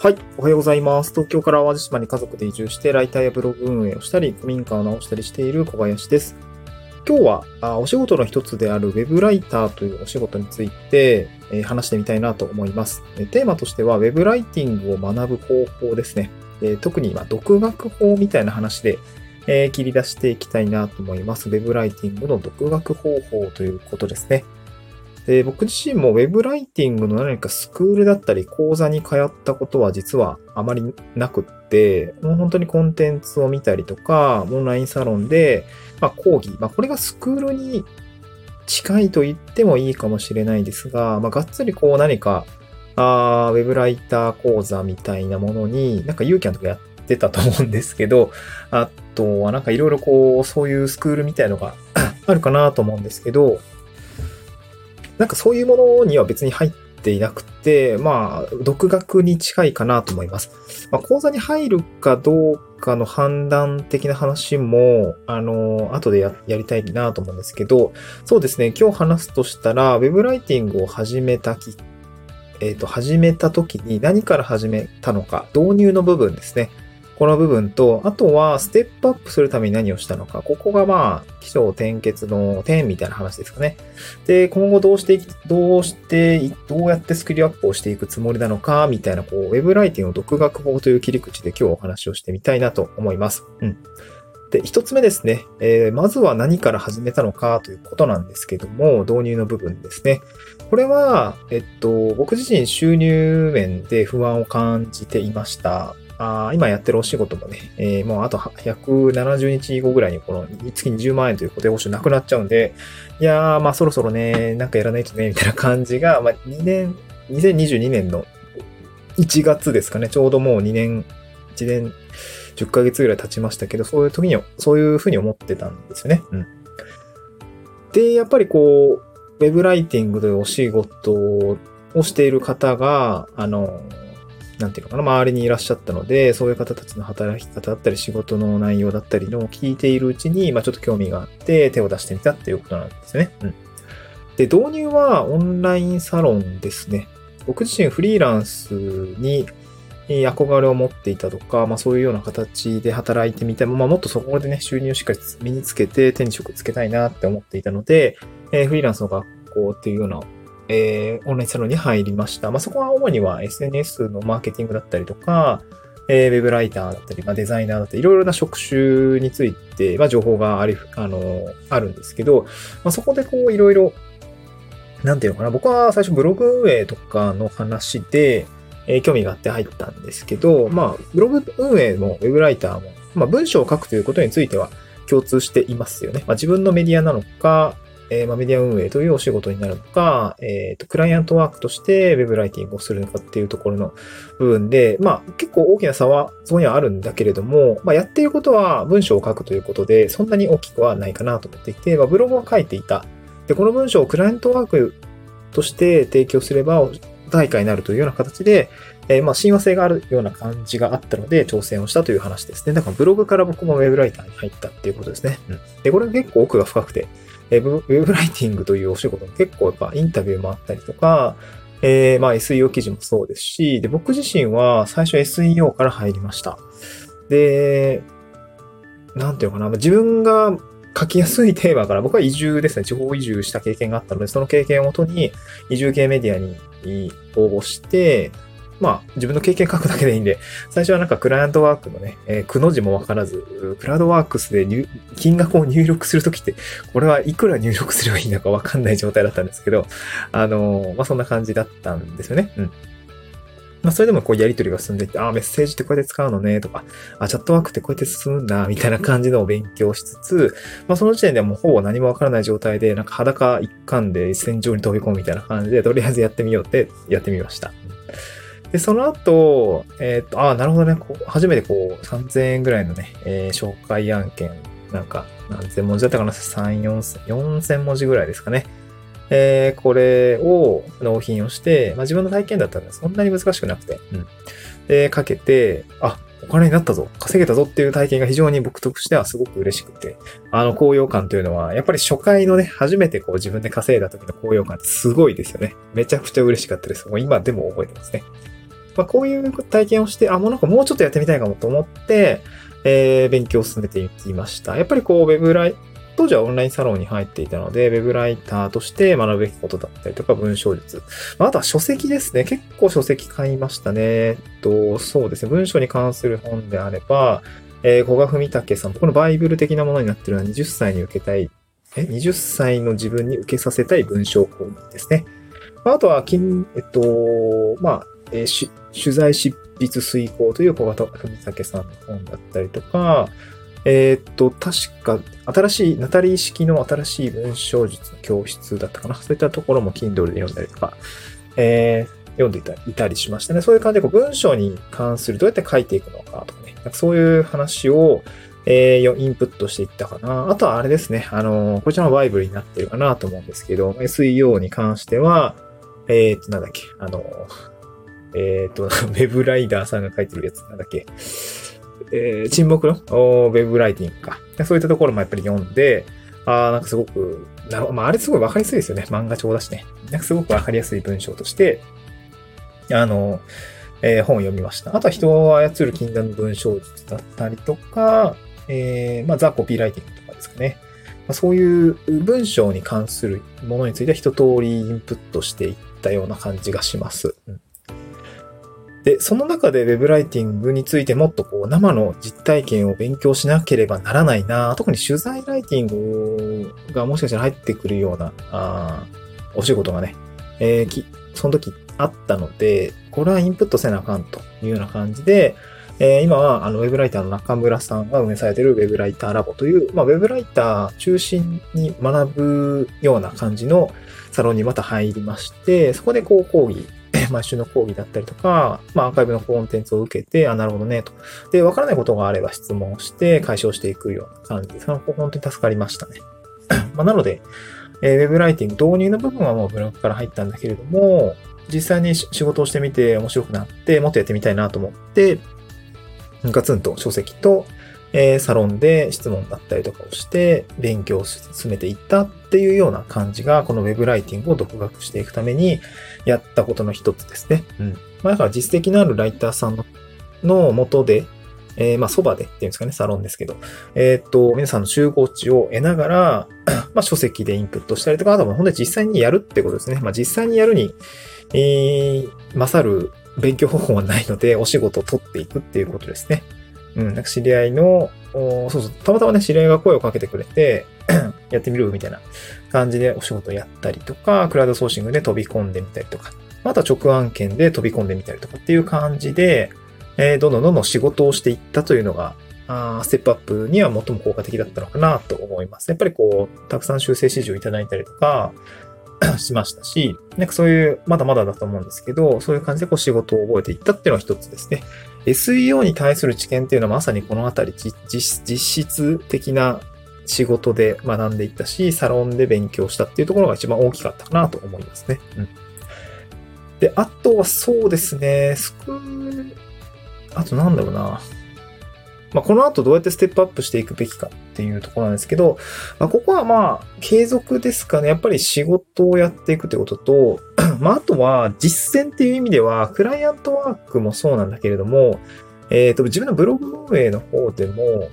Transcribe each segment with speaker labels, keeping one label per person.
Speaker 1: はい。おはようございます。東京から淡路島に家族で移住して、ライターやブログ運営をしたり、古民家を直したりしている小林です。今日は、あお仕事の一つであるウェブライターというお仕事について、えー話してみたいなと思います。えテーマとしては、ウェブライティングを学ぶ方法ですね。えー特に今、独学法みたいな話で、えー切り出していきたいなと思います。ウェブライティングの独学方法ということですね。で僕自身もウェブライティングの何かスクールだったり講座に通ったことは実はあまりなくって、もう本当にコンテンツを見たりとか、オンラインサロンで、まあ、講義、まあ、これがスクールに近いと言ってもいいかもしれないですが、まあ、がっつりこう何か、あウェブライター講座みたいなものに、なんかユーキャンとかやってたと思うんですけど、あとはなんかいろいろこう、そういうスクールみたいのが あるかなと思うんですけど、なんかそういうものには別に入っていなくて、まあ、独学に近いかなと思います。まあ、講座に入るかどうかの判断的な話も、あの、後でやりたいなと思うんですけど、そうですね、今日話すとしたら、ウェブライティングを始めたき、えっ、と、始めた時に何から始めたのか、導入の部分ですね。この部分と、あとはステップアップするために何をしたのか。ここがまあ、起承転結の点みたいな話ですかね。で、今後どうして、どうして、どうやってスキルアップをしていくつもりなのか、みたいな、こう、ウェブライティングの独学法という切り口で今日お話をしてみたいなと思います。うん。で、一つ目ですね。えーまずは何から始めたのかということなんですけども、導入の部分ですね。これは、えっと、僕自身収入面で不安を感じていました。あ今やってるお仕事もね、えーもうあと170日後ぐらいにこの月20万円という固定報酬なくなっちゃうんで、いやー、まあそろそろね、なんかやらないとね、みたいな感じが、まあ2年、2022年の1月ですかね、ちょうどもう2年、1年10ヶ月ぐらい経ちましたけど、そういう時に、そういうふうに思ってたんですよね。うん。で、やっぱりこう、ウェブライティングというお仕事をしている方が、あの、なんていうのかな、周りにいらっしゃったので、そういう方たちの働き方だったり、仕事の内容だったりのを聞いているうちに、まあちょっと興味があって手を出してみたっていうことなんですね。うん。で、導入はオンラインサロンですね。僕自身フリーランスに憧れを持っていたとか、まあそういうような形で働いてみても、まあもっとそこでね、収入をしっかり身につけて手に職つけたいなって思っていたので、えーフリーランスの学校っていうような、えーオンラインサロンに入りました。まあそこは主には SNS のマーケティングだったりとか、えーウェブライターだったり、まあ、デザイナーだったり、いろいろな職種について、まあ、情報があり、あの、あるんですけど、まあ、そこでこう、いろいろ、なんていうのかな、僕は最初ブログ運営とかの話で、えー興味があって入ったんですけど、まあ、ブログ運営もウェブライターも、まあ、文章を書くということについては共通していますよね。まあ、自分のメディアなのか、えーま、メディア運営というお仕事になるのか、えっ、と、クライアントワークとしてウェブライティングをするのかっていうところの部分で、まあ、結構大きな差はそこにはあるんだけれども、まあ、やっていることは文章を書くということで、そんなに大きくはないかなと思っていて、まあ、ブログを書いていた。で、この文章をクライアントワークとして提供すれば、対価になるというような形で、えーまあ、親和性があるような感じがあったので、挑戦をしたという話ですね。だから、ブログから僕もウェブライターに入ったっていうことですね。うん。で、これ結構奥が深くて、えブウェブライティングというお仕事も結構やっぱインタビューもあったりとか、えーまあ SEO 記事もそうですし、で、僕自身は最初 SEO から入りました。で、なんていうのかな、自分が書きやすいテーマから、僕は移住ですね、地方移住した経験があったので、その経験をもとに移住系メディアに応募して、まあ、自分の経験書くだけでいいんで、最初はなんかクライアントワークのね、えー、くの字もわからず、クラウドワークスで金額を入力するときって、これはいくら入力すればいいのかわかんない状態だったんですけど、あのーまあ、そんな感じだったんですよね。うん。まあ、それでもこうやりとりが進んでいって、ああ、メッセージってこうやって使うのね、とか、あチャットワークってこうやって進むんだ、みたいな感じのを勉強しつつ、まあ、その時点ではもうほぼ何もわからない状態で、なんか裸一貫で戦場に飛び込むみたいな感じで、とりあえずやってみようってやってみました。で、その後、えっ、と、ああ、なるほどね、こう初めてこう、3000円ぐらいのね、えー紹介案件、なんか、何千文字だったかな ?3、4000、4000文字ぐらいですかね。えーこれを納品をして、まあ、自分の体験だったらそんなに難しくなくて、うん。で、かけて、あ、お金になったぞ、稼げたぞっていう体験が非常に僕としてはすごく嬉しくて、あの高揚感というのは、やっぱり初回のね、初めてこう自分で稼いだ時の高揚感ってすごいですよね。めちゃくちゃ嬉しかったです。もう今でも覚えてますね。まあ、こういう体験をして、あ、もうなんかもうちょっとやってみたいかもと思って、えー、勉強を進めていきました。やっぱりこう、ウェブライ、当時はオンラインサロンに入っていたので、ウェブライターとして学ぶべきことだったりとか、文章術。まあ、あとは書籍ですね。結構書籍買いましたね。えっと、そうですね。文章に関する本であれば、えー、古賀文武さん、このバイブル的なものになってるのは20歳に受けたい、え、20歳の自分に受けさせたい文章講義ですね。あとは、金、えっと、まあ、えー、取材執筆遂行という小型文武さんの本だったりとか、えー、っと、確か、新しい、ナタリー式の新しい文章術の教室だったかな。そういったところも Kindle で読んだりとか、えー、読んでいたいたりしましたね。そういう感じでこう文章に関するどうやって書いていくのかとかね。なんかそういう話を、えー、インプットしていったかな。あとはあれですね。あのー、こちらのバイブルになってるかなと思うんですけど、SEO に関しては、えー、っと、なんだっけ、あのー、えっ、ー、と、ウェブライダーさんが書いてるやつなんだっけ。えー、沈黙の？ウェブライティングか。そういったところもやっぱり読んで、ああ、なんかすごく、なまあ、あれすごいわかりやすいですよね。漫画帳だしね。なんかすごくわかりやすい文章として、あの、えー、本を読みました。あとは人を操る禁断の文章術だったりとか、えー、まあ、ザ・コピーライティングとかですかね。まあ、そういう文章に関するものについては一通りインプットしていったような感じがします。うんで、その中で Web ライティングについてもっとこう生の実体験を勉強しなければならないな、特に取材ライティングがもしかしたら入ってくるような、あお仕事がね、えー、き、その時あったので、これはインプットせなあかんというような感じで、えー、今はあのウェブライターの中村さんが運営されているウェブライターラボという、まあ、ウェブライター中心に学ぶような感じのサロンにまた入りまして、そこでこう講義毎週の講義だったりとか、まあ、アーカイブのコンテンツを受けて、あ、なるほどね、と。で、わからないことがあれば質問して解消していくような感じで、その本当に助かりましたね。まあ、なので、えー、ウェブライティング導入の部分はもうブログから入ったんだけれども、実際に仕事をしてみて面白くなって、もっとやってみたいなと思って、ガツンと書籍と、えー、サロンで質問だったりとかをして勉強を進めていったっていうような感じが、この Web ライティングを独学していくためにやったことの一つですね。うん。まあ、だから実績のあるライターさんのの元で、えー、まあ、そばでっていうんですかね、サロンですけど、えー、っと、皆さんの集合値を得ながら、まあ、書籍でインプットしたりとか、あとは本当に実際にやるってことですね。まあ、実際にやるに、えー、勝る勉強方法はないので、お仕事を取っていくっていうことですね。うん、なんか知り合いの、そうそう、たまたまね、知り合いが声をかけてくれて やってみるみたいな感じでお仕事やったりとか、クラウドソーシングで飛び込んでみたりとか、あとは直案件で飛び込んでみたりとかっていう感じで、えー、どんどんどんどん仕事をしていったというのが、あステップアップには最も効果的だったのかなと思います。やっぱりこう、たくさん修正指示をいただいたりとか、しましたし、なんかそういう、まだまだだと思うんですけど、そういう感じでこう仕事を覚えていったっていうのは一つですね。SEO に対する知見っていうのはまさにこのあたり実質的な仕事で学んでいったし、サロンで勉強したっていうところが一番大きかったかなと思いますね。うん。で、あとはそうですね、スクール、あとなんだろうな。まあ、この後どうやってステップアップしていくべきかっていうところなんですけど、まあ、ここはまあ、継続ですかね。やっぱり仕事をやっていくってことと、まあ、あとは実践っていう意味では、クライアントワークもそうなんだけれども、えっ、ー、と、自分のブログ運営の方でも、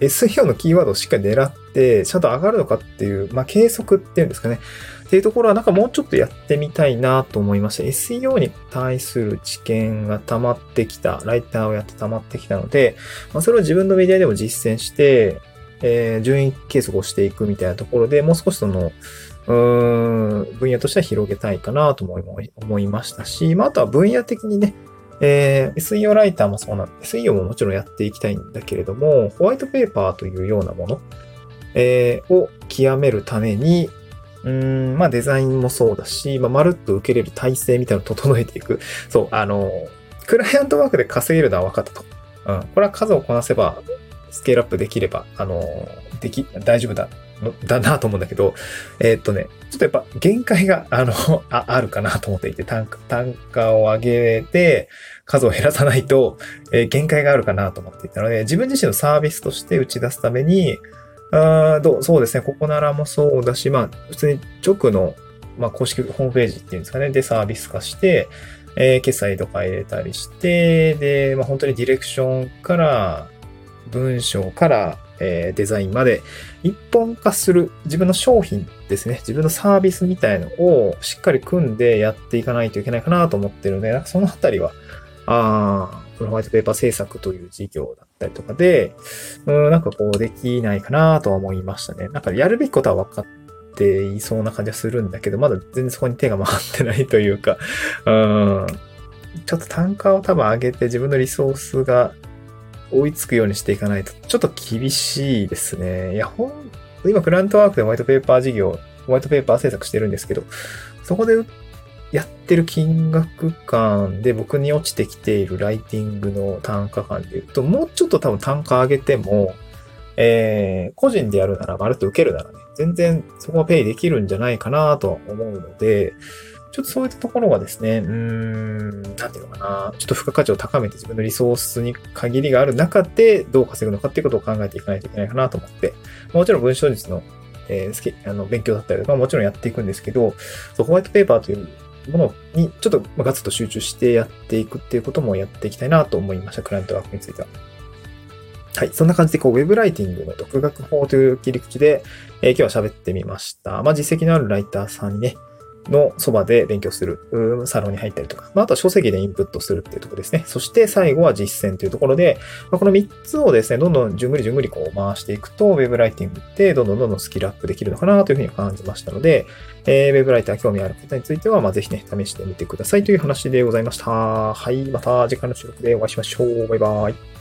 Speaker 1: SEO のキーワードをしっかり狙って、ちゃんと上がるのかっていう、まあ、計測っていうんですかね。っていうところはなんかもうちょっとやってみたいなと思いました。SEO に対する知見が溜まってきた、ライターをやって溜まってきたので、まあ、それを自分のメディアでも実践して、えー、順位計測をしていくみたいなところでもう少しその、うーん、分野としては広げたいかなと思いましたし、まあ、あとは分野的にね、えー、SEO ライターもそうなんで、SEO ももちろんやっていきたいんだけれども、ホワイトペーパーというようなもの、えー、を極めるために、うん、まあデザインもそうだし、まあ、まるっと受けれる体制みたいなのを整えていく。そう、あの、クライアントワークで稼げるのは分かったと。うん。これは数をこなせば、スケールアップできれば、あの、でき、大丈夫だ、だなと思うんだけど、えー、っとね、ちょっとやっぱ限界が、あの、ああるかなと思っていて、単価、単価を上げて、数を減らさないと、えー、限界があるかなと思っていたので、自分自身のサービスとして打ち出すために、あどそうですね、ここならもそうだし、まあ、普通に直の、まあ、公式ホームページっていうんですかね、でサービス化して、えー、決済とか入れたりして、で、まあ、本当にディレクションから、文章から、えー、デザインまで一本化する自分の商品ですね。自分のサービスみたいのをしっかり組んでやっていかないといけないかなと思ってるので、そのあたりは、ああ、プロホワイトペーパー制作という事業だったりとかで、うん、なんかこうできないかなとは思いましたね。なんかやるべきことは分かっていそうな感じはするんだけど、まだ全然そこに手が回ってないというか、うん、ちょっと単価を多分上げて自分のリソースが追いつくようにしていかないと、ちょっと厳しいですね。いや、ほん、今、クラントワークでホワイトペーパー事業、ホワイトペーパー制作してるんですけど、そこでやってる金額感で僕に落ちてきているライティングの単価感で言うと、もうちょっと多分単価上げても、えー、個人でやるなら、まるっと受けるならね、全然そこはペイできるんじゃないかなと思うので、ちょっとそういったところがですね、うーん、なんていうのかな、ちょっと付加価値を高めて自分のリソースに限りがある中でどう稼ぐのかっていうことを考えていかないといけないかなと思って、もちろん文章術の、えー、あの勉強だったりとかもちろんやっていくんですけど、ホワイトペーパーというものにちょっとガツッと集中してやっていくっていうこともやっていきたいなと思いました。クライアントワークについては。はい。そんな感じで、こう、ウェブライティングの独学法という切り口で、えー、今日は喋ってみました。まあ、実績のあるライターさんにね、のそばで勉強する、サロンに入ったりとか、まあ、あとは書籍でインプットするっていうところですね。そして最後は実践というところで、まあ、この3つをですね、どんどんじゅんぐりじゅんぐりこう回していくと、ウェブライティングってどんどんどんどんスキルアップできるのかなというふうに感じましたので、えー、ウェブライター興味ある方については、まあ、ぜひね、試してみてくださいという話でございました。はい、また次回の収録でお会いしましょう。バイバイ。